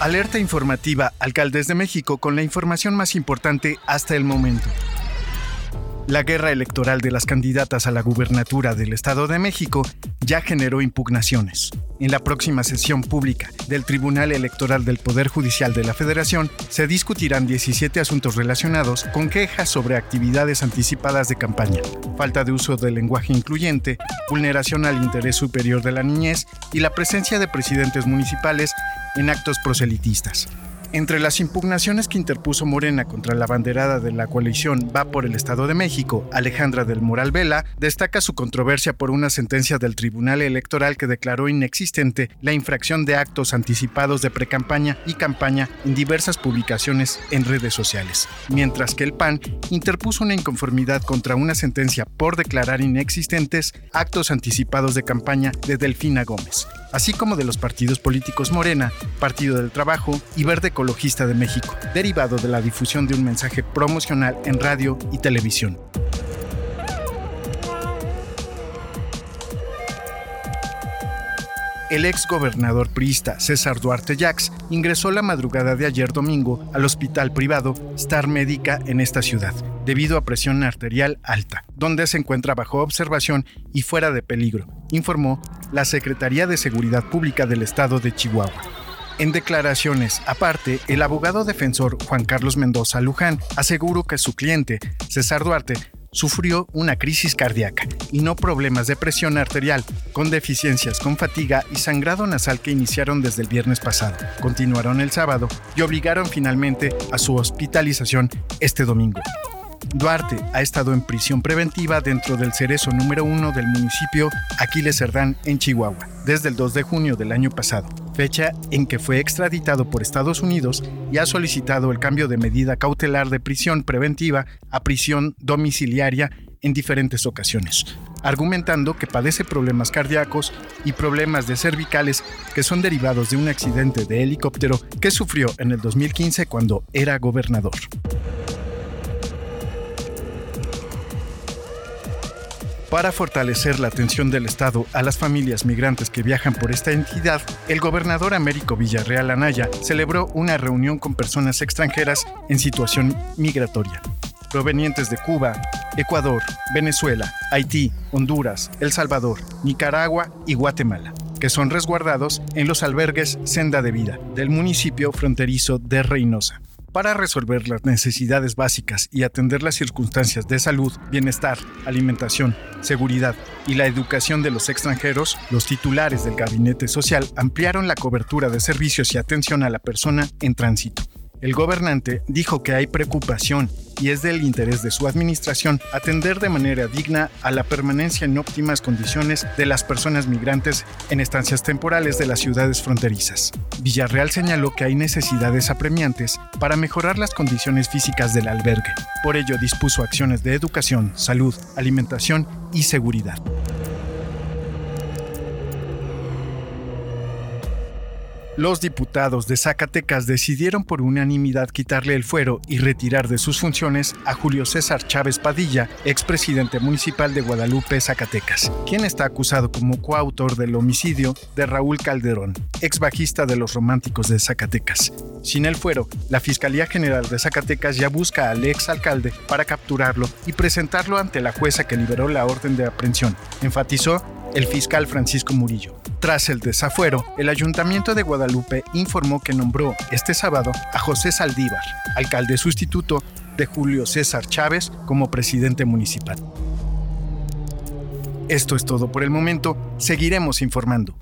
Alerta informativa Alcaldes de México con la información más importante hasta el momento. La guerra electoral de las candidatas a la gubernatura del Estado de México ya generó impugnaciones. En la próxima sesión pública del Tribunal Electoral del Poder Judicial de la Federación se discutirán 17 asuntos relacionados con quejas sobre actividades anticipadas de campaña, falta de uso del lenguaje incluyente, vulneración al interés superior de la niñez y la presencia de presidentes municipales en actos proselitistas. Entre las impugnaciones que interpuso Morena contra la banderada de la coalición Va por el Estado de México, Alejandra del Moral Vela, destaca su controversia por una sentencia del Tribunal Electoral que declaró inexistente la infracción de actos anticipados de precampaña y campaña en diversas publicaciones en redes sociales, mientras que el PAN interpuso una inconformidad contra una sentencia por declarar inexistentes actos anticipados de campaña de Delfina Gómez así como de los partidos políticos Morena, Partido del Trabajo y Verde Ecologista de México, derivado de la difusión de un mensaje promocional en radio y televisión. El ex gobernador priista César Duarte Jax ingresó la madrugada de ayer domingo al hospital privado Star Médica en esta ciudad, debido a presión arterial alta, donde se encuentra bajo observación y fuera de peligro, informó la Secretaría de Seguridad Pública del Estado de Chihuahua. En declaraciones aparte, el abogado defensor Juan Carlos Mendoza Luján aseguró que su cliente, César Duarte, sufrió una crisis cardíaca y no problemas de presión arterial, con deficiencias con fatiga y sangrado nasal que iniciaron desde el viernes pasado. Continuaron el sábado y obligaron finalmente a su hospitalización este domingo. Duarte ha estado en prisión preventiva dentro del cerezo número uno del municipio Aquiles Cerdán en Chihuahua desde el 2 de junio del año pasado, fecha en que fue extraditado por Estados Unidos y ha solicitado el cambio de medida cautelar de prisión preventiva a prisión domiciliaria en diferentes ocasiones, argumentando que padece problemas cardíacos y problemas de cervicales que son derivados de un accidente de helicóptero que sufrió en el 2015 cuando era gobernador. Para fortalecer la atención del Estado a las familias migrantes que viajan por esta entidad, el gobernador Américo Villarreal Anaya celebró una reunión con personas extranjeras en situación migratoria, provenientes de Cuba, Ecuador, Venezuela, Haití, Honduras, El Salvador, Nicaragua y Guatemala que son resguardados en los albergues Senda de Vida del municipio fronterizo de Reynosa para resolver las necesidades básicas y atender las circunstancias de salud, bienestar, alimentación, seguridad y la educación de los extranjeros, los titulares del Gabinete Social ampliaron la cobertura de servicios y atención a la persona en tránsito. El gobernante dijo que hay preocupación y es del interés de su administración atender de manera digna a la permanencia en óptimas condiciones de las personas migrantes en estancias temporales de las ciudades fronterizas. Villarreal señaló que hay necesidades apremiantes para mejorar las condiciones físicas del albergue. Por ello dispuso acciones de educación, salud, alimentación y seguridad. Los diputados de Zacatecas decidieron por unanimidad quitarle el fuero y retirar de sus funciones a Julio César Chávez Padilla, expresidente municipal de Guadalupe, Zacatecas, quien está acusado como coautor del homicidio de Raúl Calderón, ex bajista de los Románticos de Zacatecas. Sin el fuero, la Fiscalía General de Zacatecas ya busca al ex alcalde para capturarlo y presentarlo ante la jueza que liberó la orden de aprehensión, enfatizó el fiscal Francisco Murillo. Tras el desafuero, el Ayuntamiento de Guadalupe informó que nombró este sábado a José Saldívar, alcalde sustituto de Julio César Chávez, como presidente municipal. Esto es todo por el momento, seguiremos informando.